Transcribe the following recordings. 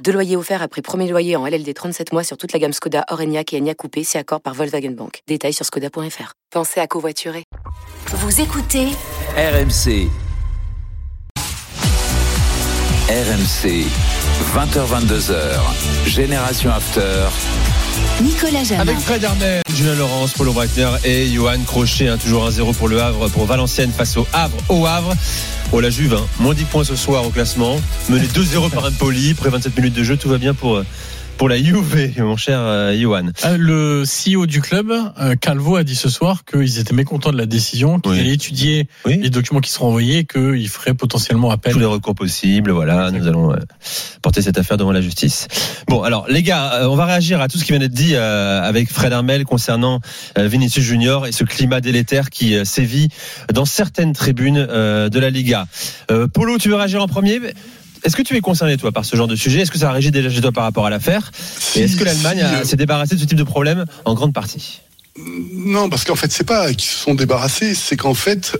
Deux loyers offerts après premier loyer en LLD 37 mois sur toute la gamme Skoda, Orenia et Enya Coupé, c'est accord par Volkswagen Bank. Détails sur skoda.fr. Pensez à covoiturer. Vous écoutez RMC. RMC. 20h22h. Génération After. Nicolas Jamin. Avec Fred Armel, Julien Laurence, Paulo Breitner et Johan Crochet. hein, toujours 1-0 pour le Havre, pour Valenciennes face au Havre. Au Havre. Oh la Juve, hein, moins 10 points ce soir au classement. Mené 2-0 par Empoli. Après 27 minutes de jeu, tout va bien pour, euh, pour la Juve, mon cher euh, Johan. Euh, Le CEO du club, euh, Calvo, a dit ce soir qu'ils étaient mécontents de la décision, qu'ils Oui. allaient étudier Oui. les documents qui seront envoyés qu'ils feraient potentiellement appel. Tous les recours possibles, voilà, nous allons porter cette affaire devant la justice. Bon, alors les gars, on va réagir à tout ce qui vient d'être dit avec Fred Armel concernant Vinicius Junior et ce climat délétère qui sévit dans certaines tribunes de la Liga. Polo, tu veux réagir en premier? Est-ce que tu es concerné, toi, par ce genre de sujet? Est-ce que ça a régi déjà chez toi par rapport à l'affaire? Et est-ce que l'Allemagne euh, s'est débarrassée de ce type de problème en grande partie? Non, parce qu'en fait, c'est pas qu'ils se sont débarrassés, c'est qu'en fait,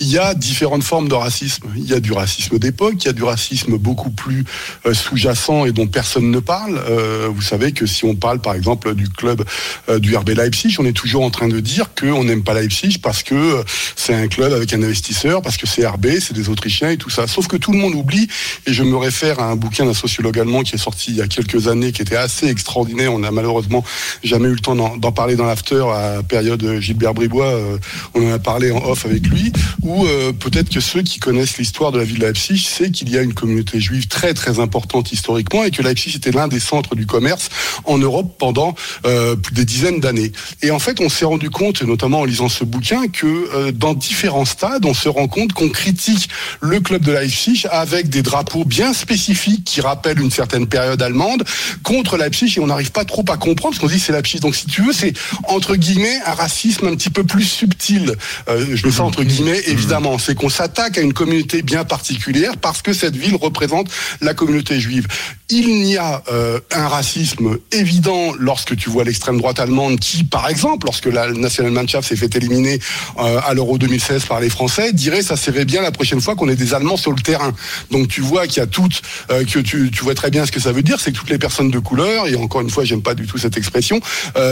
il y a différentes formes de racisme. Il y a du racisme d'époque, il y a du racisme beaucoup plus euh, sous-jacent et dont personne ne parle. Euh, vous savez que si on parle, par exemple, du club euh, du RB Leipzig, on est toujours en train de dire qu'on n'aime pas Leipzig parce que c'est un club avec un investisseur, parce que c'est RB, c'est des Autrichiens et tout ça. Sauf que tout le monde oublie, et je me réfère à un bouquin d'un sociologue allemand qui est sorti il y a quelques années, qui était assez extraordinaire. On n'a malheureusement jamais eu le temps d'en parler dans l'after période Gilbert Bribois. euh, on en a parlé en off avec lui. Ou euh, peut-être que ceux qui connaissent l'histoire de la ville de Leipzig savent qu'il y a une communauté juive très très importante historiquement et que Leipzig était l'un des centres du commerce en Europe pendant euh, des dizaines d'années. Et en fait, on s'est rendu compte, notamment en lisant ce bouquin, que dans différents stades, on se rend compte qu'on critique le club de Leipzig avec des drapeaux bien spécifiques qui rappellent une certaine période allemande contre Leipzig et on n'arrive pas trop à comprendre parce qu'on dit c'est Leipzig. Donc si tu veux, c'est entre guillemets un racisme un petit peu plus subtil. Euh, je mets ça entre guillemets, évidemment. C'est qu'on s'attaque à une communauté bien particulière parce que cette ville représente la communauté juive. Il y a euh, un racisme évident lorsque tu vois l'extrême droite allemande qui, par exemple, lorsque la Nationalmannschaft s'est fait éliminer euh, à l'Euro 2016 par les Français, dirait ça serait bien la prochaine fois qu'on ait des Allemands sur le terrain. Donc tu vois qu'il y a toutes, euh, que tu, tu vois très bien ce que ça veut dire, c'est que toutes les personnes de couleur, et encore une fois, j'aime pas du tout cette expression,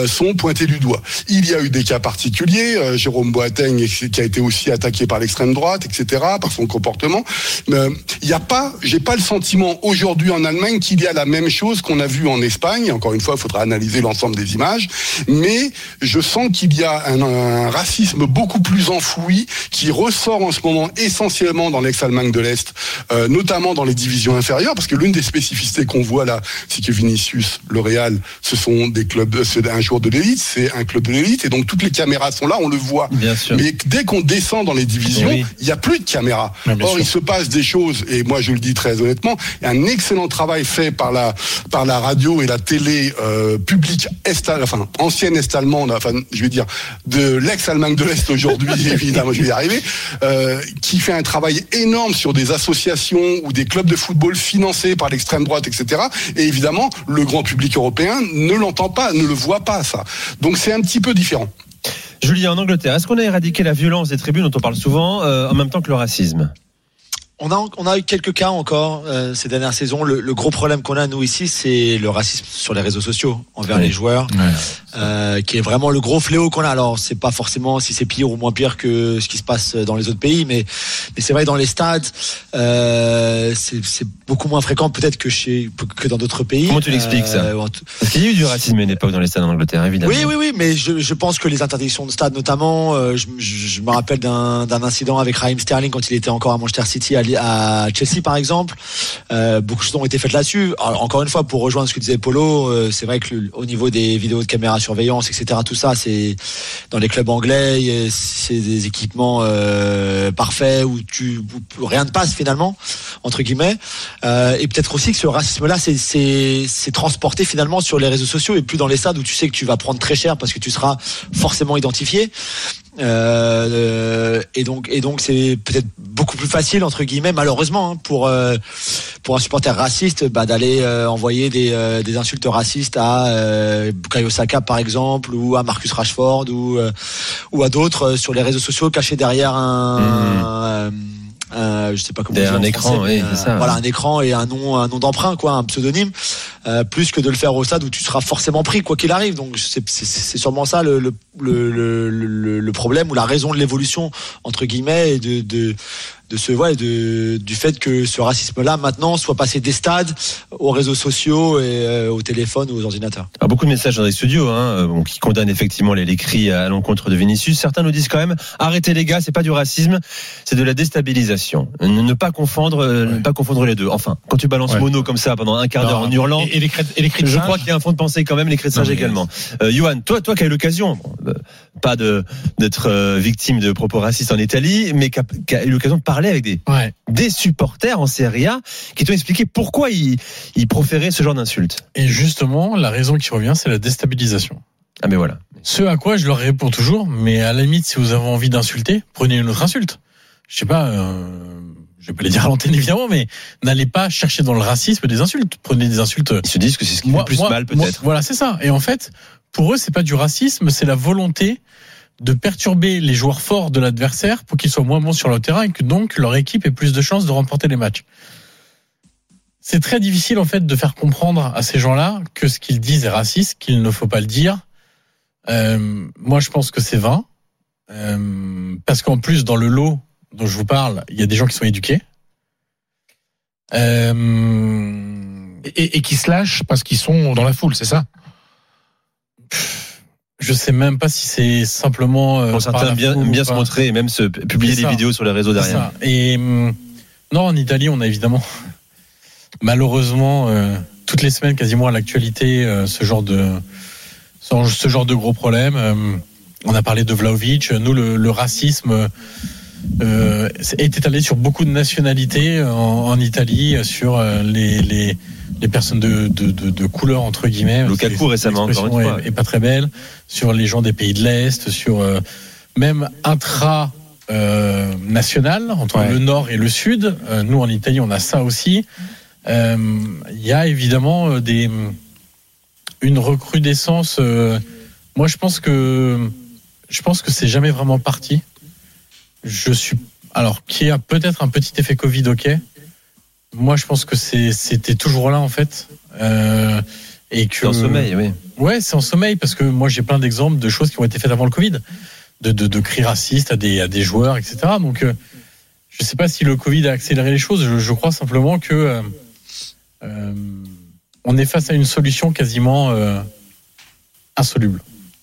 sont pointées du doigt. Il y a eu des cas particuliers, euh, Jérôme Boateng qui a été aussi attaqué par l'extrême droite, etc., par son comportement. Mais euh, il n'y a pas, j'ai pas le sentiment aujourd'hui en Allemagne qu'il y a la même chose qu'on a vu en Espagne. Encore une fois, il faudra analyser l'ensemble des images, mais je sens qu'il y a un, un racisme beaucoup plus enfoui qui ressort en ce moment essentiellement dans l'ex-Allemagne de l'Est, euh, notamment dans les divisions inférieures, parce que l'une des spécificités qu'on voit là, c'est que Vinicius, le Real, ce sont des clubs, c'est un joueur de l'élite, c'est un club de l'élite, et donc toutes les caméras sont là, on le voit. Bien sûr. Mais dès qu'on descend dans les divisions, Oui. il n'y a plus de caméras. Bien Or, sûr. il se passe des choses, et moi je le dis très honnêtement, il y a un excellent travail fait par la, par la radio et la télé euh, publique est, enfin, ancienne est-allemande, enfin, je vais dire, de l'ex-Allemagne de l'Est aujourd'hui, évidemment, je vais y arriver, euh, qui fait un travail énorme sur des associations ou des clubs de football financés par l'extrême droite, etc. Et évidemment, le grand public européen ne l'entend pas, ne le voit pas, ça. Donc c'est un petit peu différent. Julien, en Angleterre, est-ce qu'on a éradiqué la violence des tribunes dont on parle souvent euh, en même temps que le racisme? On a, on a eu quelques cas encore euh, ces dernières saisons. Le, le gros problème qu'on a, nous, ici, c'est le racisme sur les réseaux sociaux envers Oui. les joueurs, euh, qui est vraiment le gros fléau qu'on a. Alors, c'est pas forcément si c'est pire ou moins pire que ce qui se passe dans les autres pays, mais, mais c'est vrai, dans les stades, euh, c'est beaucoup moins fréquent peut-être que, chez, que dans d'autres pays. Comment tu l'expliques, ça Euh, Parce qu'il y a eu du racisme à une époque dans les stades en Angleterre, évidemment. oui, oui, oui, mais je, je pense que les interdictions de stade, notamment, euh, je, je- je me rappelle d'un d'un incident avec Raheem Sterling quand il était encore à Manchester City à, à Chelsea par exemple. Euh, beaucoup de choses ont été faites là-dessus. Encore une fois, pour rejoindre ce que disait Polo, euh, c'est vrai que au niveau des vidéos de caméra surveillance, etc., tout ça, c'est dans les clubs anglais, a- c'est des équipements euh, parfaits où tu où rien ne passe finalement entre guillemets. Euh, et peut-être aussi que ce racisme-là, c'est transporté finalement sur les réseaux sociaux et plus dans les stades où tu sais que tu vas prendre très cher parce que tu seras forcément identifié. Euh, et donc et donc c'est peut-être beaucoup plus facile entre guillemets malheureusement hein, pour euh, pour un supporter raciste bah, d'aller euh, envoyer des, euh, des insultes racistes à euh, Bukayo Saka par exemple ou à Marcus Rashford ou euh, ou à d'autres euh, sur les réseaux sociaux cachés derrière un, un- un- je sais pas comment dire un écran, français, oui, mais, ça. voilà un écran et un nom un nom d'emprunt quoi un pseudonyme euh, plus que de le faire au stade où tu seras forcément pris quoi qu'il arrive donc c'est sûrement ça le, le, le, le, le- le problème ou la raison de l'évolution entre guillemets et de, de de ce ouais, de du fait que ce racisme là maintenant soit passé des stades aux réseaux sociaux et euh, au téléphone ou aux ordinateurs Alors, beaucoup de messages dans les studios hein, euh, bon, qui condamnent effectivement les, les cris à l'encontre de Vinicius. Certains nous disent quand même arrêtez les gars, c'est pas du racisme, c'est de la déstabilisation. Ne, ne pas confondre, euh, ne pas confondre les deux. Enfin, quand tu balances Ouais. mono comme ça pendant un quart d'heure en hurlant. Et, et les cris, et les cris de Je singe crois qu'il y a un fond de pensée quand même, les cris de singe également. Euh, Johan, toi, toi qui as eu l'occasion, bon, euh, pas de d'être euh, victime de propos racistes en Italie, mais qui a, eu l'occasion de parler avec des, Ouais. des supporters en Serie A qui t'ont expliqué pourquoi ils, ils proféraient ce genre d'insultes. Et justement, la raison qui revient, c'est la déstabilisation. Ah mais voilà. Ce à quoi je leur réponds toujours, mais à la limite, si vous avez envie d'insulter, prenez une autre insulte. Je sais pas, euh, je vais pas les dire à l'antenne évidemment, mais n'allez pas chercher dans le racisme des insultes. Prenez des insultes. Ils se disent que c'est ce qui fait le plus mal moi, peut-être. voilà, c'est ça. Et en fait, pour eux, c'est pas du racisme, c'est la volonté de perturber les joueurs forts de l'adversaire pour qu'ils soient moins bons sur le terrain et que donc leur équipe ait plus de chances de remporter les matchs. C'est très difficile en fait de faire comprendre à ces gens-là que ce qu'ils disent est raciste, qu'il ne faut pas le dire. Euh, moi, je pense que c'est vain, Euh, parce qu'en plus dans le lot dont je vous parle, il y a des gens qui sont éduqués. Euh, Et, et qui se lâchent parce qu'ils sont dans la foule, c'est ça? Je sais même pas si c'est simplement. euh, certains bien, se montrer et même se publier des vidéos sur les réseaux derrière. ça. Et hum, non, en Italie, on a évidemment, malheureusement, euh, toutes les semaines quasiment à l'actualité, euh, ce genre de ce genre de gros problème. Euh, on a parlé de Vlaovic. Nous, le, le racisme euh, est étalé sur beaucoup de nationalités en, en Italie, sur les, les les personnes de, de, de, de couleur entre guillemets. Lukaku récemment, encore une fois. est, est pas très belle. Sur les gens des pays de l'Est, sur euh, même intra euh, national entre Ouais. le nord et le sud. Euh, nous en Italie, on a ça aussi. Euh, Il y a évidemment des une recrudescence. moi, je pense que je pense que c'est jamais vraiment parti. Je suis alors qui a peut-être un petit effet Covid, ok. Moi, je pense que c'est c'était toujours là en fait. Euh, et que C'est en sommeil, oui. Ouais, c'est en sommeil parce que moi j'ai plein d'exemples de choses qui ont été faites avant le Covid, de, de, de cris racistes à des, à des joueurs, etc. Donc euh, je sais pas si le Covid a accéléré les choses. Je, je crois simplement que euh, euh, on est face à une solution quasiment euh, insoluble.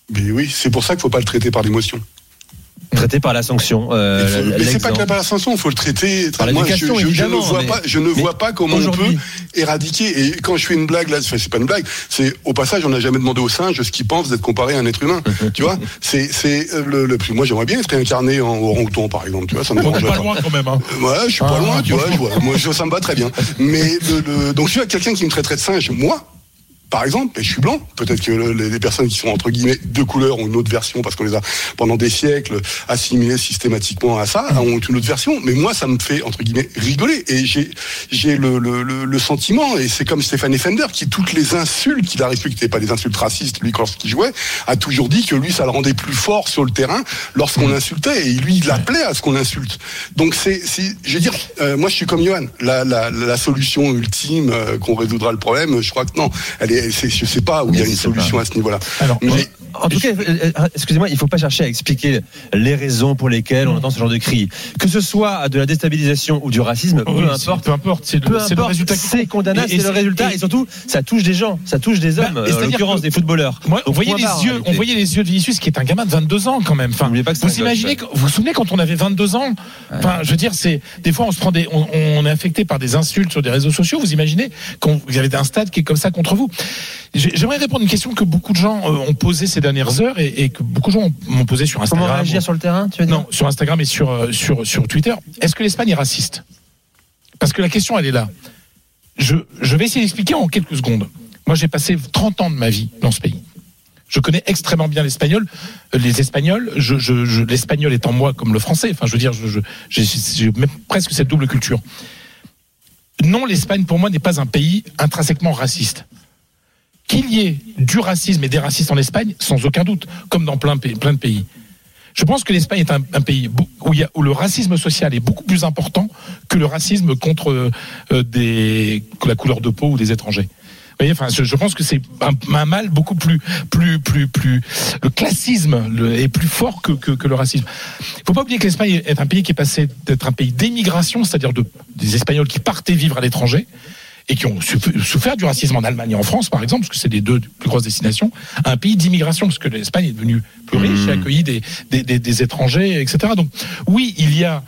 Mais oui, c'est pour ça qu'il faut pas le traiter par l'émotion. Traité par la sanction. euh, mais c'est pas que par la sanction, il faut le traiter. Par Moi, je, je- je ne vois pas, je ne vois pas comment on peut éradiquer. Et quand je fais une blague là, enfin, c'est pas une blague. C'est au passage, on n'a jamais demandé aux singes ce qu'ils pensent d'être comparé à un être humain. tu vois, c'est c'est euh, le, le- Moi, j'aimerais bien être réincarné en orang-outan, par exemple. Tu vois, ça me On pas pas. loin quand même. Hein. Ouais, je suis pas Ah, loin, tu vois, je vois. Moi, je- ça me va très bien. Mais le, le- donc, je suis avec quelqu'un qui me traiterait de singe, moi. Par exemple, et je suis blanc. Peut-être que le- les, personnes qui sont entre guillemets de couleur ont une autre version parce qu'on les a pendant des siècles assimilées systématiquement à ça, ont une autre version. Mais moi, ça me fait entre guillemets rigoler. Et j'ai j'ai le, le, le, le sentiment, et c'est comme Stéphane Fender qui toutes les insultes qu'il a reçues, qui n'étaient pas des insultes racistes, lui quand il jouait, a toujours dit que lui ça le rendait plus fort sur le terrain lorsqu'on l'insultait. Et lui, il appelait à ce qu'on l'insulte. Donc c'est, c'est- je veux dire, euh, moi je suis comme Johan. La, la, la solution ultime euh, qu'on résoudra le problème, je crois que non. Elle est, c'est, je sais pas où il y a une pas. solution à ce niveau-là. Alors, Mais En tout cas, euh, euh, excusez-moi, il ne faut pas chercher à expliquer les raisons pour lesquelles on entend ce genre de cris. Que ce soit de la déstabilisation ou du racisme, peu Oui, importe. Peu importe, c'est le, résultat. c'est condamnable, c'est le résultat, et- et surtout, ça touche des gens, ça touche des Bah, hommes, et en l'occurrence des footballeurs. Moi, vous voyez point les barre, yeux, on voyait les yeux de Vinicius qui est un gamin de 22 ans quand même. Enfin, vous gosse, imaginez, que- vous vous souvenez quand on avait 22 ans? Enfin, je veux dire, c'est des fois on se prend des, on, on est affecté par des insultes sur des réseaux sociaux. Vous imaginez quand vous avez un stade qui est comme ça contre vous J'ai- J'aimerais répondre à une question que beaucoup de gens euh, ont posée ces dernières heures et, et que beaucoup de gens ont- m'ont posée sur Comment Instagram. réagir sur le terrain, tu veux dire Non, sur Instagram et sur, euh, sur, sur Twitter. Est-ce que l'Espagne est raciste? Parce que la question, elle est là. Je, je vais essayer d'expliquer en quelques secondes. Moi, j'ai passé 30 ans de ma vie dans ce pays. Je connais extrêmement bien l'espagnol. Euh, Les Espagnols, je, je, je- l'espagnol est en moi comme le français. Enfin, je veux dire, j'ai, j'ai même presque cette double culture. Non, l'Espagne, pour moi, n'est pas un pays intrinsèquement raciste. Qu'il y ait du racisme et des racistes en Espagne, sans aucun doute, comme dans plein, de pays. Je pense que l'Espagne est un, pays où, le racisme social est beaucoup plus important que le racisme contre euh, la couleur de peau ou des étrangers. Vous voyez, enfin, je, pense que c'est un, mal beaucoup plus, plus, plus, plus. Le classisme est plus fort que, le racisme. Il faut pas oublier que l'Espagne est un pays qui est passé d'être un pays d'émigration, c'est-à-dire de, des Espagnols qui partaient vivre à l'étranger et qui ont souff- souffert du racisme en Allemagne et en France, par exemple, parce que c'est les deux plus grosses destinations, un pays d'immigration, parce que l'Espagne est devenue plus riche et a accueilli des, des, des, des étrangers, etc. Donc, oui, il y a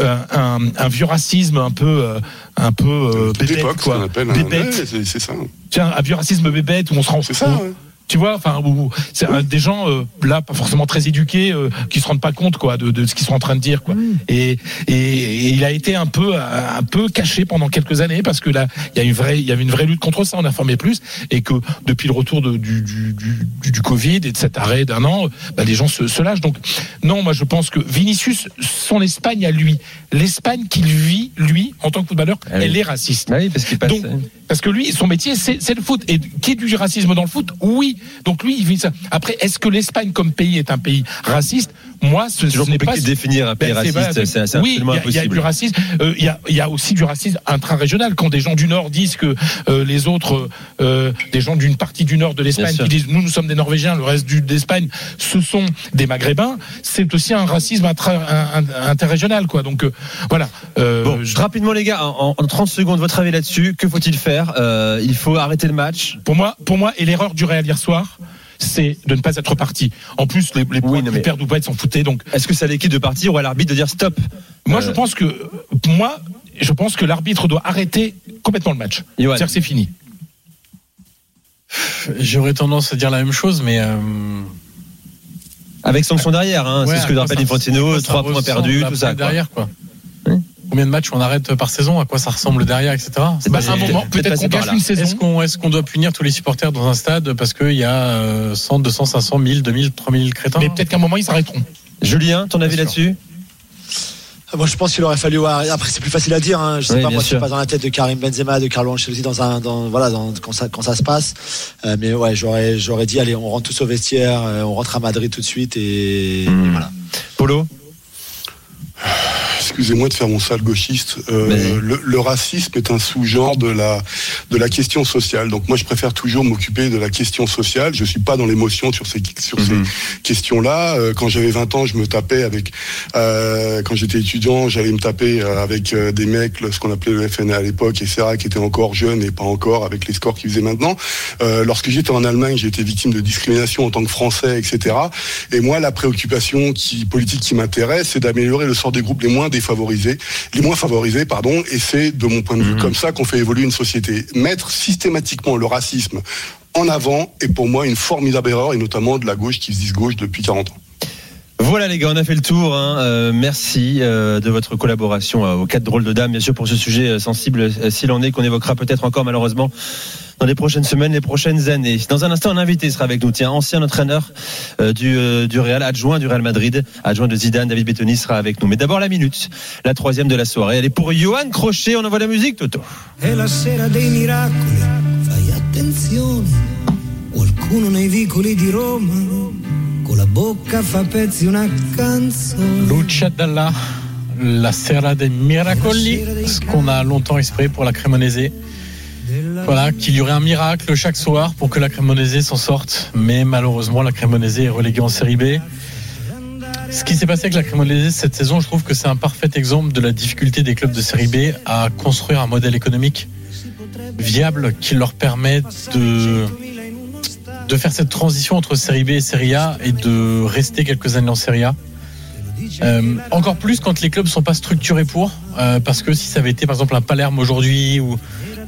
euh, un, un vieux racisme un peu, euh, un peu euh, bébête, quoi. appelle un. Bébête. ouais, c'est c'est ça. Tiens, un vieux racisme bébête où on se rend C'est ça, ouais. Tu vois, enfin, c'est un- des gens euh, là pas forcément très éduqués euh, qui se rendent pas compte quoi de, de ce qu'ils sont en train de dire quoi. Et, et, et il a été un peu un peu caché pendant quelques années parce que là il y a une vraie il y avait une vraie lutte contre ça, on informait plus et que depuis le retour de, du, du, du, du- du Covid et de cet arrêt d'un an, euh, bah, les gens se, se lâchent. Donc non, moi je pense que Vinicius, son Espagne à lui, l'Espagne qu'il vit lui en tant que footballeur, Ah oui. elle est raciste. Bah oui, parce qu'il passe. Donc, parce que lui, son métier, c'est c'est le foot. Et qu'il y ait du racisme dans le foot, oui. Donc lui, il vit ça. Après, est-ce que l'Espagne comme pays est un pays raciste? Moi, ce, toujours ce n'est pas. définir un pays Ben, raciste, c'est oui, absolument a- il y, a impossible. du racisme. Euh, Il y, a, il y a aussi du racisme intra-régional. Quand des gens du Nord disent que euh, les autres, euh, des gens d'une partie du Nord de l'Espagne, qui disent nous, nous sommes des Norvégiens, le reste d'Espagne, ce sont des Maghrébins, c'est aussi un racisme intra- un- un- interrégional, quoi. Donc voilà. Bon, je- rapidement les gars, en, en 30 secondes, votre avis là-dessus, que faut-il faire Il faut arrêter le match. Pour moi, pour moi, et l'erreur du Real hier soir, c'est de ne pas être parti. En plus, les, les points qu'ils mais- perdent ou pas, ils s'en foutaient. Donc, Est-ce que c'est à l'équipe de partir ou à l'arbitre de dire stop? Moi, Euh, je pense que, moi, je pense que l'arbitre doit arrêter complètement le match. C'est-à-dire que c'est fini. J'aurais tendance à dire la même chose, mais euh, Avec sanction derrière, hein, ouais, c'est ce que rappelle Infantino, à quoi ça 3 points perdus, tout ça. quoi. Derrière, quoi. Oui. Combien de matchs on arrête par saison À quoi ça ressemble derrière, etc. C'est Bah, un moment, peut-être qu'on là. une saison. Est-ce qu'on est qu'on doit punir tous les supporters dans un stade parce qu'il y a euh, 100, 200, 500, 1000, 2000, 3000 crétins? Mais peut-être qu'à un moment, ils s'arrêteront. Julien, ton avis là-dessus? Moi, je pense qu'il aurait fallu. voir- Après, c'est plus facile à dire. Hein. Je sais Oui, pas, moi, je sûr. suis pas dans la tête de Karim Benzema, de Carlo Ancelotti dans un, dans, voilà, dans, quand ça, quand ça se passe. Euh, mais ouais, j'aurais, j'aurais dit, allez, on rentre tous au vestiaire, euh, on rentre à Madrid tout de suite et, Hmm. et voilà. Polo? Excusez-moi de faire mon sale gauchiste. Euh, le, le racisme est un sous-genre de la de la question sociale. Donc moi, je préfère toujours m'occuper de la question sociale. Je suis pas dans l'émotion sur ces sur Mhm. ces questions-là. Euh, quand j'avais 20 ans, je me tapais avec. euh, quand j'étais étudiant, j'allais me taper euh, avec euh, des mecs, ce qu'on appelait le FNA à l'époque, etc., qui étaient encore jeunes et pas encore avec les scores qu'ils faisaient maintenant. Euh, lorsque j'étais en Allemagne, j'ai été victime de discrimination en tant que Français, etc. Et moi, la préoccupation qui, politique qui m'intéresse, c'est d'améliorer le sort des groupes les moins défavorisés, les moins favorisés, pardon. Et c'est, de mon point de vue, Mhm. comme ça qu'on fait évoluer une société. Mettre systématiquement le racisme en avant est pour moi une formidable erreur, et notamment de la gauche qui se dit gauche depuis 40 ans. Voilà les gars, on a fait le tour. hein. Euh, merci euh, de votre collaboration euh, aux quatre drôles de dames, bien sûr, pour ce sujet sensible, s'il en est, qu'on évoquera peut-être encore malheureusement dans les prochaines semaines, les prochaines années. Dans un instant, un invité sera avec nous. Tiens, ancien entraîneur euh, du, euh, du Real, adjoint du Real Madrid, adjoint de Zidane, David Bettoni sera avec nous. Mais d'abord la minute, la troisième de la soirée. Elle est pour Johan Crochet. On envoie la musique, Toto. È la sera dei miracoli, fai attenzione. Qualcuno nei vicoli di Roma, con la bocca fa pezzi una canzone. Lucia Dalla, la Serra des Miracoli, ce qu'on a longtemps espéré pour la Cremonese. Voilà, qu'il y aurait un miracle chaque soir pour que la Cremonaise s'en sorte. Mais malheureusement, la Cremonaise est reléguée en série B. Ce qui s'est passé avec la Cremonaise cette saison, je trouve que c'est un parfait exemple de la difficulté des clubs de série B à construire un modèle économique viable qui leur permet de, faire cette transition entre série B et série A et de rester quelques années en série A. Euh, encore plus quand les clubs sont pas structurés pour, euh, parce que si ça avait été par exemple un Palerme aujourd'hui ou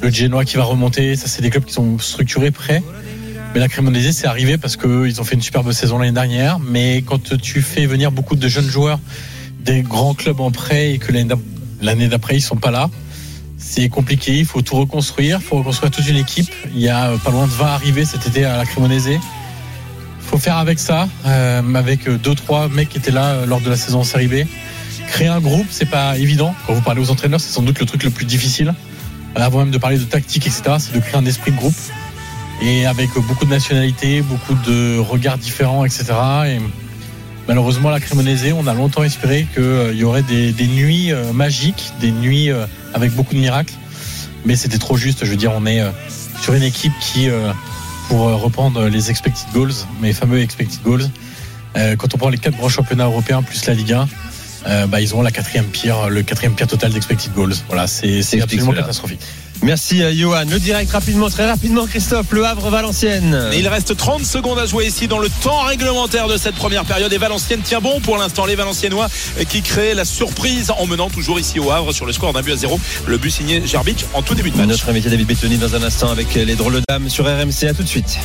le Genoa qui va remonter, ça c'est des clubs qui sont structurés, prêts. Mais la Cremonese c'est arrivé parce qu'ils ont fait une superbe saison l'année dernière. Mais quand tu fais venir beaucoup de jeunes joueurs des grands clubs en prêt et que l'année d'ap- l'année d'après ils sont pas là, c'est compliqué. Il faut tout reconstruire, il faut reconstruire toute une équipe. Il y a pas loin de 20 arrivés cet été à la Cremonese. faut faire avec ça, euh, avec deux trois mecs qui étaient là euh, lors de la saison en série B. Créer un groupe, c'est pas évident. Quand vous parlez aux entraîneurs, c'est sans doute le truc le plus difficile. Avant même de parler de tactique, etc., c'est de créer un esprit de groupe et avec beaucoup de nationalités, beaucoup de regards différents, etc. Et malheureusement, à la Cremonese, on a longtemps espéré qu'il y aurait des, des nuits euh, magiques, des nuits euh, avec beaucoup de miracles. Mais c'était trop juste. Je veux dire, on est euh, sur une équipe qui, euh, pour euh, reprendre les expected goals, mes fameux expected goals, euh, quand on prend les quatre grands championnats européens plus la Ligue 1, euh, bah, ils ont la quatrième pire, le quatrième pire total d'expected goals. Voilà, c'est absolument cela. catastrophique. Merci Johan. Le direct rapidement, très rapidement, Christophe. Le Havre Valenciennes. Et il reste 30 secondes à jouer ici dans le temps réglementaire de cette première période. Et Valenciennes tient bon pour l'instant. Les Valenciennois qui créent la surprise en menant toujours ici au Havre sur le score d'un but à zéro. Le but signé Gerbic en tout début de match. Notre invité David Bettoni dans un instant avec les drôles dames sur RMC. À tout de suite.